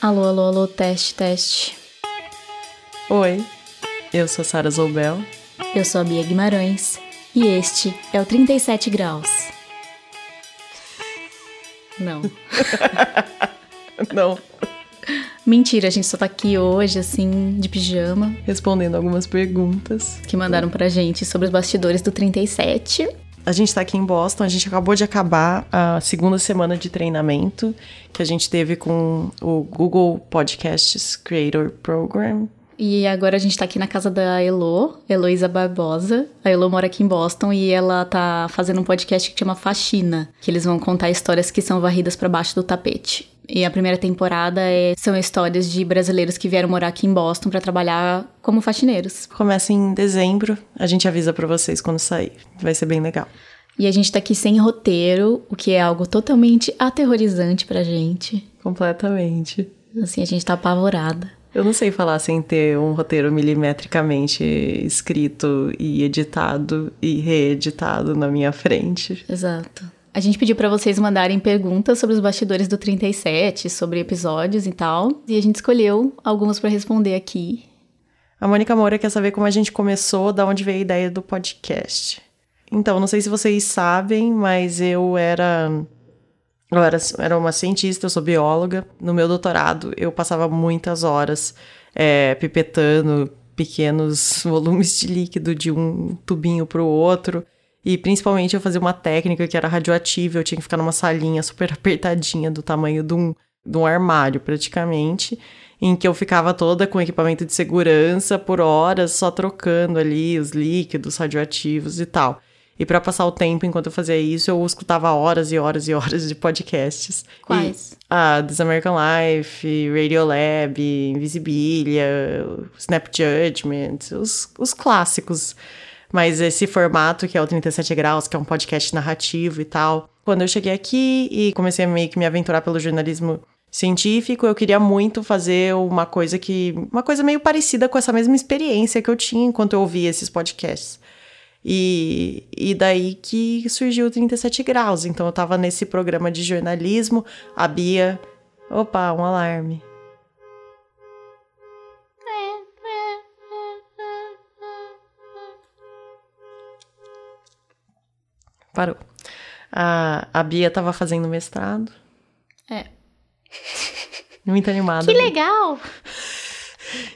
Alô, alô, alô, teste, teste. Oi, eu sou Sara Zoubel. Eu sou a Bia Guimarães e este é o 37 Graus. Não. Não, Mentira, a gente só tá aqui hoje, assim, de pijama, respondendo algumas perguntas. que mandaram pra gente sobre os bastidores do 37. A gente tá aqui em Boston, a gente acabou de acabar a segunda semana de treinamento que a gente teve com o Google Podcasts Creator Program. E agora a gente tá aqui na casa da Elo, Heloísa Barbosa. A Elo mora aqui em Boston e ela tá fazendo um podcast que chama Faxina, que eles vão contar histórias que são varridas pra baixo do tapete. E a primeira temporada é- são histórias de brasileiros que vieram morar aqui em Boston pra trabalhar como faxineiros. Começa em dezembro, a gente avisa pra vocês quando sair. Vai ser bem legal. E a gente tá aqui sem roteiro, o que é algo totalmente aterrorizante pra gente. Completamente. Assim, a gente tá apavorada. Eu não sei falar sem ter um roteiro milimetricamente escrito e editado e reeditado na minha frente. Exato. A gente pediu pra vocês mandarem perguntas sobre os bastidores do 37, sobre episódios e tal, e a gente escolheu algumas pra responder aqui. A Mônica Moura quer saber como a gente começou, da onde veio a ideia do podcast. Então, não sei se vocês sabem, mas eu era. Eu era, era uma cientista, eu sou bióloga. No meu doutorado, eu passava muitas horas é, pipetando pequenos volumes de líquido de um tubinho para o outro. E principalmente eu fazia uma técnica que era radioativa, eu tinha que ficar numa salinha super apertadinha, do tamanho de um, de um armário, praticamente, em que eu ficava toda com equipamento de segurança por horas, só trocando ali os líquidos radioativos e tal. E para passar o tempo enquanto eu fazia isso, eu escutava horas e horas e horas de podcasts. Quais? E, ah, This American Life, Radiolab, Invisibilia, Snap Judgment, os, os clássicos. Mas esse formato que é o 37 Graus, que é um podcast narrativo e tal. Quando eu cheguei aqui e comecei a meio que me aventurar pelo jornalismo científico, eu queria muito fazer uma coisa que. uma coisa meio parecida com essa mesma experiência que eu tinha enquanto eu ouvia esses podcasts. E, e daí que surgiu o 37 Graus. Então eu tava nesse programa de jornalismo, a Bia. Opa, um alarme. Parou. A, a Bia tava fazendo mestrado. É. Muito animada. Que legal!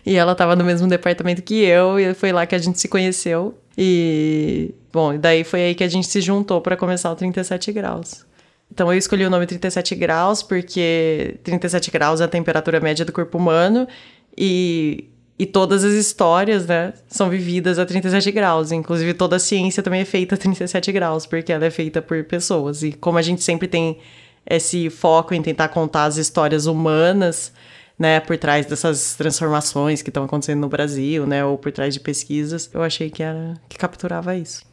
E ela tava no mesmo departamento que eu, e foi lá que a gente se conheceu. E, bom, daí foi aí que a gente se juntou para começar o 37 graus. Então eu escolhi o nome 37 graus porque 37 graus é a temperatura média do corpo humano e, e todas as histórias, né, são vividas a 37 graus. Inclusive toda a ciência também é feita a 37 graus, porque ela é feita por pessoas. E como a gente sempre tem esse foco em tentar contar as histórias humanas, né, por trás dessas transformações que estão acontecendo no Brasil, né, ou por trás de pesquisas, eu achei que era que capturava isso.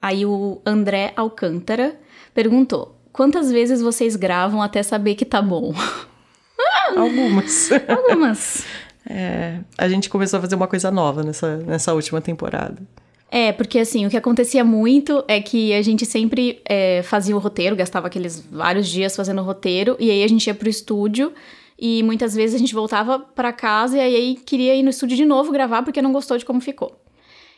Aí o André Alcântara perguntou: quantas vezes vocês gravam até saber que tá bom? Algumas. Algumas. É, a gente começou a fazer uma coisa nova nessa, nessa última temporada. É, porque assim, o que acontecia muito é que a gente sempre é, fazia o roteiro, gastava aqueles vários dias fazendo o roteiro, e aí a gente ia pro estúdio, e muitas vezes a gente voltava pra casa e aí queria ir no estúdio de novo gravar porque não gostou de como ficou.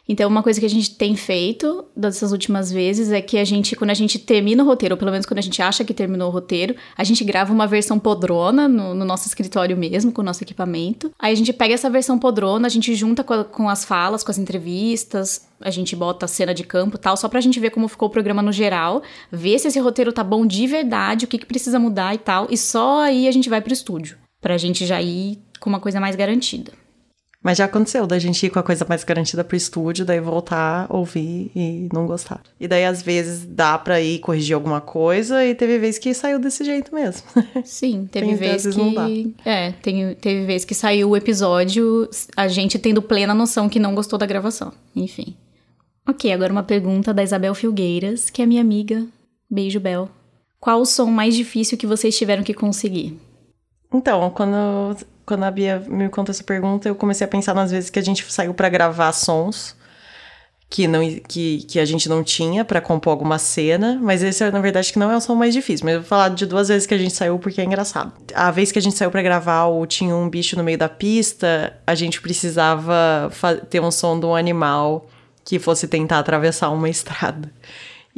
Então, uma coisa que a gente tem feito dessas últimas vezes é que a gente, quando a gente termina o roteiro, ou pelo menos quando a gente acha que terminou o roteiro, a gente grava uma versão podrona no, no nosso escritório mesmo, com o nosso equipamento. Aí a gente pega essa versão podrona, a gente junta com, a- com as falas, com as entrevistas, a gente bota a cena de campo e tal, só pra gente ver como ficou o programa no geral, ver se esse roteiro tá bom de verdade, o que, que precisa mudar e tal, e só aí a gente vai pro estúdio, pra gente já ir com uma coisa mais garantida. Mas já aconteceu da gente ir com a coisa mais garantida pro estúdio, daí voltar, ouvir e não gostar. E daí, às vezes, dá pra ir corrigir alguma coisa, e teve vez que saiu desse jeito mesmo. Sim, teve Tem vez vezes não dá. que. É, tem, teve vez que saiu o episódio, a gente tendo plena noção que não gostou da gravação. Enfim. Ok, agora uma pergunta da Isabel Filgueiras, que é minha amiga. Beijo, Bel. Qual o som mais difícil que vocês tiveram que conseguir? Então, quando, quando a Bia me contou essa pergunta, eu comecei a pensar nas vezes que a gente saiu pra gravar sons que, não, que, que a gente não tinha para compor alguma cena, mas esse, na verdade, que não é o som mais difícil. Mas eu vou falar de duas vezes que a gente saiu porque é engraçado. A vez que a gente saiu para gravar o Tinha um Bicho no meio da pista, a gente precisava ter um som de um animal que fosse tentar atravessar uma estrada.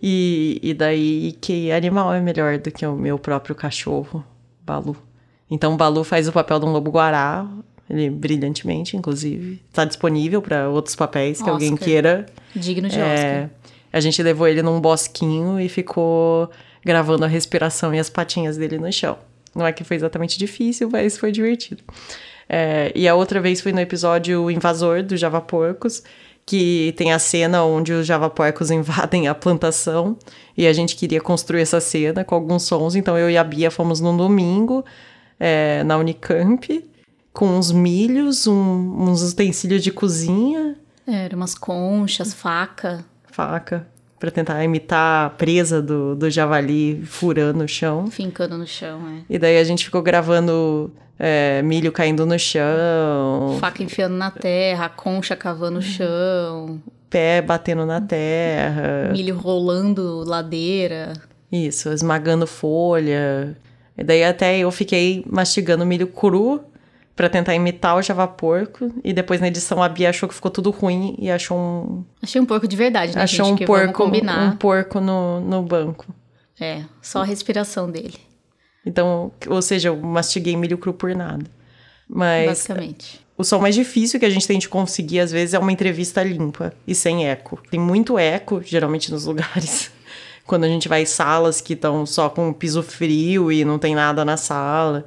E, e daí, que animal é melhor do que o meu próprio cachorro, Balu? Então, o Balu faz o papel de um lobo-guará, ele brilhantemente, inclusive. Está disponível para outros papéis que Oscar. alguém queira. Digno de é, Oscar. A gente levou ele num bosquinho e ficou gravando a respiração e as patinhas dele no chão. Não é que foi exatamente difícil, mas foi divertido. É, e a outra vez foi no episódio Invasor do Java Porcos, que tem a cena onde os Java Porcos invadem a plantação e a gente queria construir essa cena com alguns sons. Então eu e a Bia fomos num domingo é, na Unicamp com uns milhos, um, uns utensílios de cozinha. É, era umas conchas, faca. Faca. Pra tentar imitar a presa do, do javali furando o chão. Fincando no chão, é. E daí a gente ficou gravando é, milho caindo no chão. Faca enfiando na terra, concha cavando o chão. Pé batendo na terra. Milho rolando ladeira. Isso, esmagando folha. E daí até eu fiquei mastigando milho cru para tentar imitar o Java Porco. E depois na edição a Bia achou que ficou tudo ruim e achou um. Achei um porco de verdade, né? Achou gente, um porco, um porco no, no banco. É, só a respiração dele. Então, ou seja, eu mastiguei milho cru por nada. Mas. Basicamente. O som mais difícil que a gente tem de conseguir, às vezes, é uma entrevista limpa e sem eco. Tem muito eco, geralmente, nos lugares. Quando a gente vai em salas que estão só com piso frio e não tem nada na sala.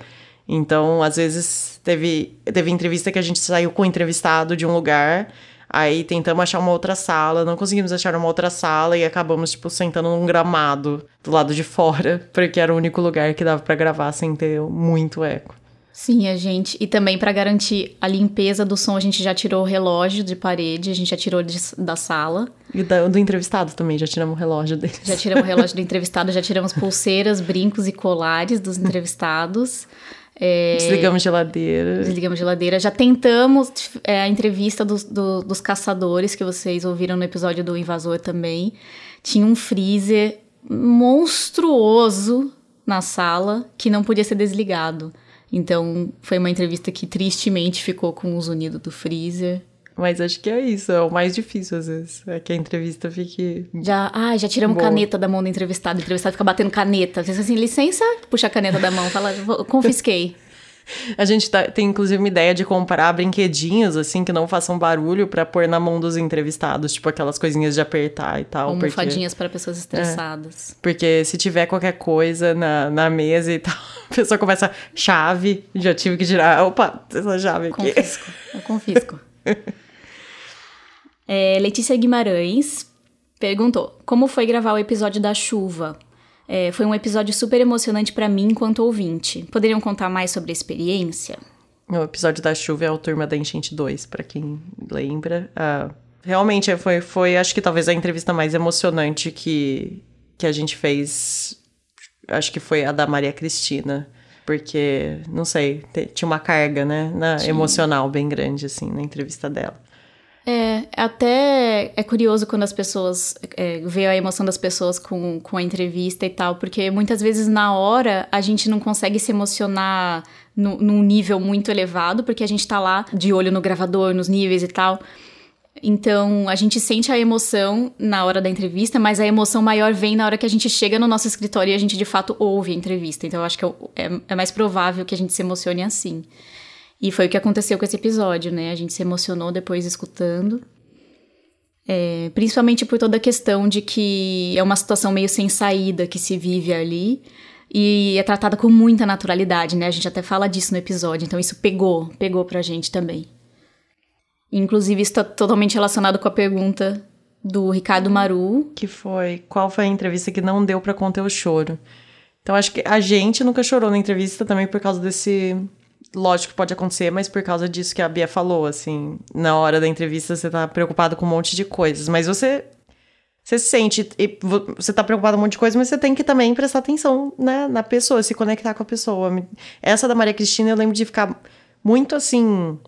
Então, às vezes, teve, teve entrevista que a gente saiu com o entrevistado de um lugar, aí tentamos achar uma outra sala, não conseguimos achar uma outra sala e acabamos, tipo, sentando num gramado do lado de fora, porque era o único lugar que dava para gravar sem ter muito eco. Sim, a gente. E também para garantir a limpeza do som, a gente já tirou o relógio de parede, a gente já tirou de, da sala. E da, do entrevistado também, já tiramos o relógio dele. Já tiramos o relógio do entrevistado, já tiramos pulseiras, brincos e colares dos entrevistados. É, desligamos geladeira. Desligamos geladeira. Já tentamos é, a entrevista dos, do, dos caçadores, que vocês ouviram no episódio do Invasor também. Tinha um freezer monstruoso na sala que não podia ser desligado. Então, foi uma entrevista que tristemente ficou com os unidos do freezer. Mas acho que é isso, é o mais difícil às vezes. É que a entrevista fique. Já, ah, já tiramos boa. caneta da mão do entrevistado. O entrevistado fica batendo caneta. Diz assim, licença, puxa a caneta da mão, fala, confisquei. A gente tá, tem inclusive uma ideia de comprar brinquedinhos, assim, que não façam barulho para pôr na mão dos entrevistados, tipo aquelas coisinhas de apertar e tal. Almofadinhas para pessoas estressadas. É, porque se tiver qualquer coisa na, na mesa e tal, a pessoa começa, chave, já tive que tirar, opa, essa chave aqui. Confisco, eu confisco. É, Letícia Guimarães perguntou: Como foi gravar o episódio da chuva? É, foi um episódio super emocionante para mim enquanto ouvinte. Poderiam contar mais sobre a experiência? O episódio da chuva é o Turma da Enchente 2, para quem lembra. Uh, realmente foi, foi, acho que talvez a entrevista mais emocionante que, que a gente fez. Acho que foi a da Maria Cristina. Porque, não sei, tinha uma carga, né? Na, emocional bem grande, assim, na entrevista dela. É, até é curioso quando as pessoas é, vê a emoção das pessoas com, com a entrevista e tal, porque muitas vezes na hora a gente não consegue se emocionar no, num nível muito elevado, porque a gente tá lá de olho no gravador, nos níveis e tal. Então a gente sente a emoção na hora da entrevista, mas a emoção maior vem na hora que a gente chega no nosso escritório e a gente de fato ouve a entrevista. Então eu acho que é, é, é mais provável que a gente se emocione assim. E foi o que aconteceu com esse episódio, né? A gente se emocionou depois escutando. É, principalmente por toda a questão de que é uma situação meio sem saída que se vive ali. E é tratada com muita naturalidade, né? A gente até fala disso no episódio, então isso pegou, pegou pra gente também. Inclusive, isso está totalmente relacionado com a pergunta do Ricardo Maru. Que foi: qual foi a entrevista que não deu para conter o choro? Então, acho que a gente nunca chorou na entrevista também por causa desse lógico que pode acontecer, mas por causa disso que a Bia falou, assim, na hora da entrevista você tá preocupado com um monte de coisas, mas você você sente, e você tá preocupado com um monte de coisa, mas você tem que também prestar atenção né, na pessoa, se conectar com a pessoa. Essa da Maria Cristina eu lembro de ficar muito assim,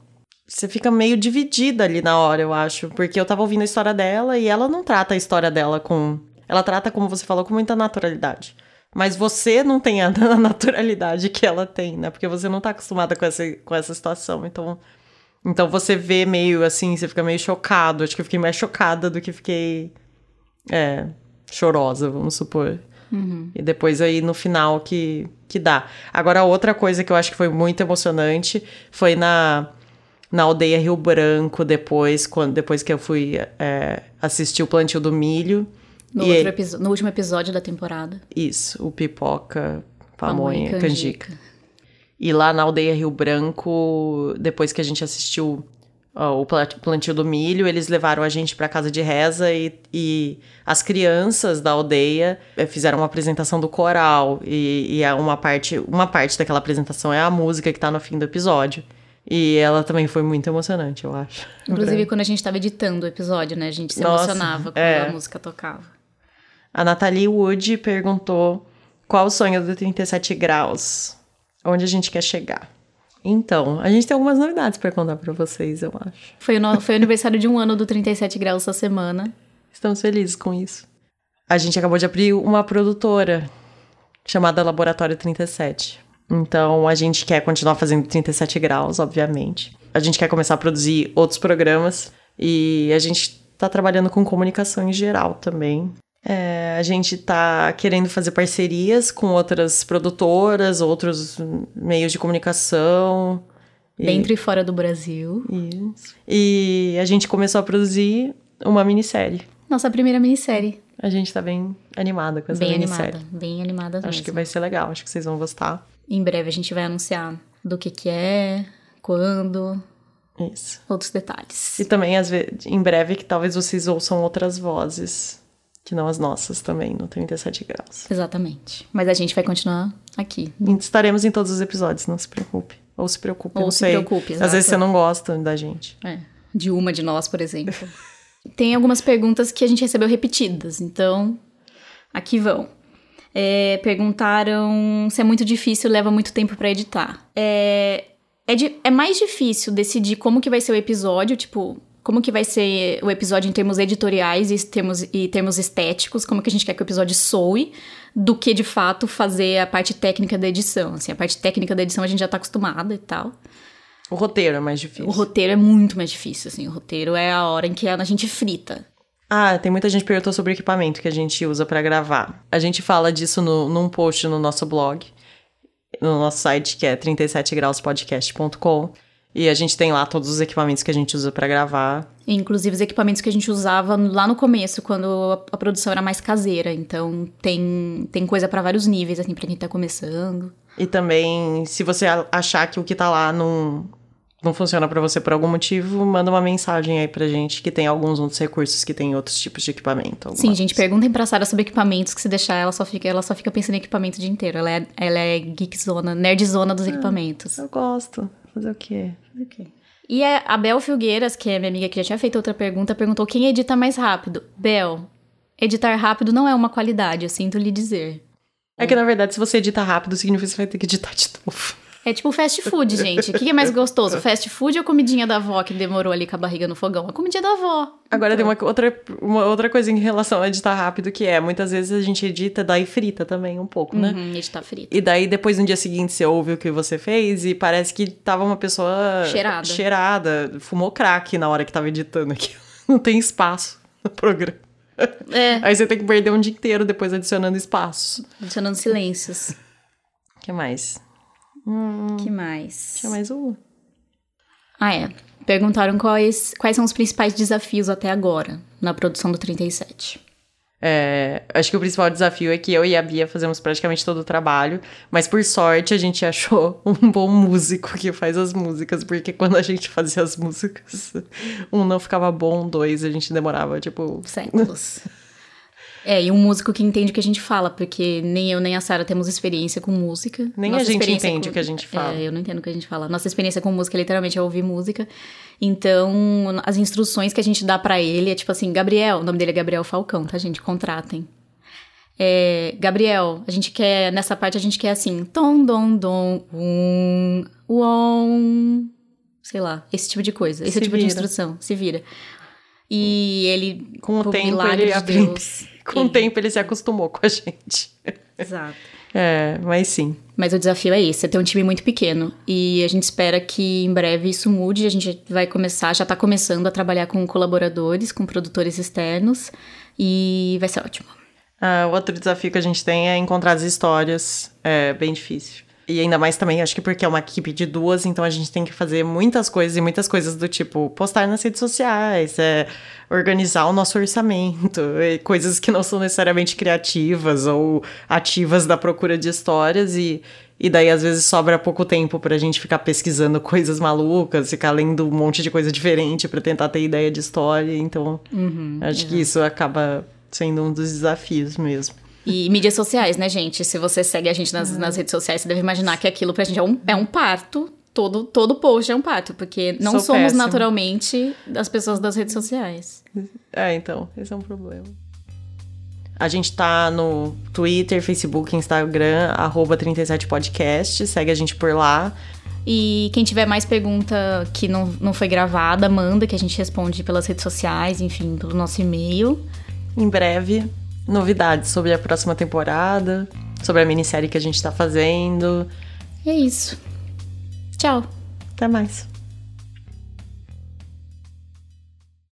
você fica meio dividida ali na hora, eu acho. Porque eu tava ouvindo a história dela e ela não trata a história dela com. Ela trata, como você falou, com muita naturalidade. Mas você não tem a naturalidade que ela tem, né? Porque você não tá acostumada com essa, com essa situação. Então, então você vê meio assim, você fica meio chocado. Acho que eu fiquei mais chocada do que fiquei. É, chorosa, vamos supor. Uhum. E depois aí no final que, que dá. Agora, outra coisa que eu acho que foi muito emocionante foi na, na aldeia Rio Branco, depois, quando, depois que eu fui é, assistir o plantio do milho. No, E episo- no último episódio da temporada. Isso, o pipoca, Pamonha pamonha, e canjica. E lá na aldeia Rio Branco, depois que a gente assistiu ó, o pla- plantio do milho, eles levaram a gente para casa de reza e, e as crianças da aldeia eh, fizeram uma apresentação do coral e, e uma parte uma parte daquela apresentação é a música que tá no fim do episódio. E ela também foi muito emocionante, eu acho. Inclusive, quando a gente tava editando o episódio, né? A gente se Nossa, emocionava quando é. a música tocava. A Nathalie Wood perguntou qual o sonho do 37 graus? Onde a gente quer chegar? Então, a gente tem algumas novidades para contar para vocês, eu acho. Foi o, no- foi o aniversário de um ano do 37 graus essa semana. Estamos felizes com isso. A gente acabou de abrir uma produtora chamada Laboratório 37. Então, a gente quer continuar fazendo 37 graus, obviamente. A gente quer começar a produzir outros programas e a gente tá trabalhando com comunicação em geral também. É, a gente tá querendo fazer parcerias com outras produtoras, outros meios de comunicação. E- Dentro e fora do Brasil. Isso. E a gente começou a produzir uma minissérie. Nossa primeira minissérie. A gente tá bem animada com essa Bem minissérie. animada. Bem animada mesmo. Acho que vai ser legal, acho que vocês vão gostar. Em breve a gente vai anunciar do que que é, quando, Isso. outros detalhes. E também, às vezes, em breve, que talvez vocês ouçam outras vozes, que não as nossas também, no 37 graus. Exatamente. Mas a gente vai continuar aqui. Estaremos em todos os episódios, não se preocupe. Ou se preocupe, Ou não se sei. preocupe, Às vezes exato. você não gosta da gente. É, de uma de nós, por exemplo. Tem algumas perguntas que a gente recebeu repetidas, então aqui vão. É, perguntaram se é muito difícil, leva muito tempo pra editar. É, é, di- é mais difícil decidir como que vai ser o episódio, tipo, como que vai ser o episódio em termos editoriais e termos, e termos estéticos, como que a gente quer que o episódio soe, do que de fato fazer a parte técnica da edição. Assim, a parte técnica da edição a gente já tá acostumada e tal. O roteiro é mais difícil. O roteiro é muito mais difícil, assim. O roteiro é a hora em que a gente frita. Ah, tem muita gente que perguntou sobre o equipamento que a gente usa pra gravar. A gente fala disso no, num post no nosso blog, no nosso site que é 37grauspodcast.com. E a gente tem lá todos os equipamentos que a gente usa pra gravar. Inclusive os equipamentos que a gente usava lá no começo, quando a, produção era mais caseira. Então tem, tem coisa pra vários níveis, assim, pra quem tá começando. E também, se você achar que o que tá lá não, não funciona pra você por algum motivo, manda uma mensagem aí pra gente que tem alguns outros recursos que tem outros tipos de equipamento. Sim, algumas- gente, perguntem pra Sara sobre equipamentos, que se deixar, ela só fica, ela só fica pensando em equipamento o dia inteiro. Ela é, ela é geekzona, nerdzona dos equipamentos. Eu gosto. Fazer o quê? E a a Bel Filgueiras, que é minha amiga que já tinha feito outra pergunta, perguntou quem edita mais rápido. Bel, editar rápido não é uma qualidade, eu sinto lhe dizer. É que, na verdade, se você edita rápido, significa que você vai ter que editar de novo. É tipo fast food, gente. O que é mais gostoso? Fast food ou comidinha da avó que demorou ali com a barriga no fogão? A comidinha da avó. Agora tem uma outra, uma outra coisa em relação a editar rápido, que é, muitas vezes a gente edita, daí frita também um pouco, né? Uhum, editar frito. E daí, depois, no dia seguinte, você ouve o que você fez e parece que tava uma pessoa... Cheirada. Cheirada. Fumou crack na hora que tava editando aqui. Não tem espaço no programa. É, Aí você tem que perder um dia inteiro depois adicionando espaços. adicionando silêncios. O que mais? Que mais? Tinha mais um? Ah, é. Perguntaram quais, quais são os principais desafios até agora na produção do 37. É, acho que o principal desafio é que eu e a Bia fazemos praticamente todo o trabalho, mas por sorte a gente achou um bom músico que faz as músicas, porque quando a gente fazia as músicas, um não ficava bom, dois a gente demorava, tipo. Séculos. É, e um músico que entende o que a gente fala, porque nem eu nem a Sara temos experiência com música. Nem Nossa a gente entende o que a gente fala. É, eu não entendo o que a gente fala. Nossa experiência com música literalmente é ouvir música. Então, as instruções que a gente dá pra ele é tipo assim, Gabriel, o nome dele é Gabriel Falcão, tá, gente? Contratem. É, Gabriel, a gente quer, nessa parte a gente quer assim, tom, dom, dom, um, uom, sei lá, esse tipo de coisa, esse Se tipo de vira. instrução, se vira. E ele, Com o tempo, ele aprende. Deus, Com o ele- tempo ele se acostumou com a gente. Exato. É, mas sim. Mas o desafio é esse, é ter um time muito pequeno. E a gente espera que em breve isso mude. A gente vai começar, já tá começando a trabalhar com colaboradores, com produtores externos. E vai ser ótimo. Ah, outro desafio que a gente tem é encontrar as histórias. É bem difícil. E ainda mais também, acho que porque é uma equipe de duas, então a gente tem que fazer muitas coisas e muitas coisas do tipo postar nas redes sociais, é, organizar o nosso orçamento, e coisas que não são necessariamente criativas ou ativas da procura de histórias e, e daí às vezes sobra pouco tempo pra gente ficar pesquisando coisas malucas, ficar lendo um monte de coisa diferente pra tentar ter ideia de história, então acho que isso acaba sendo um dos desafios mesmo. E mídias sociais, né, gente? Se você segue a gente nas, nas redes sociais, você deve imaginar que aquilo pra gente é um, é um parto. Todo, todo post é um parto, porque não Sou somos péssima. naturalmente as pessoas das redes sociais. É, então, esse é um problema. A gente tá no Twitter, Facebook, Instagram, arroba 37podcast, segue a gente por lá. E quem tiver mais pergunta que não, não foi gravada, manda, que a gente responde pelas redes sociais, enfim, pelo nosso e-mail. Em breve, novidades sobre a próxima temporada, sobre a minissérie que a gente tá fazendo. E é isso. Tchau. Até mais.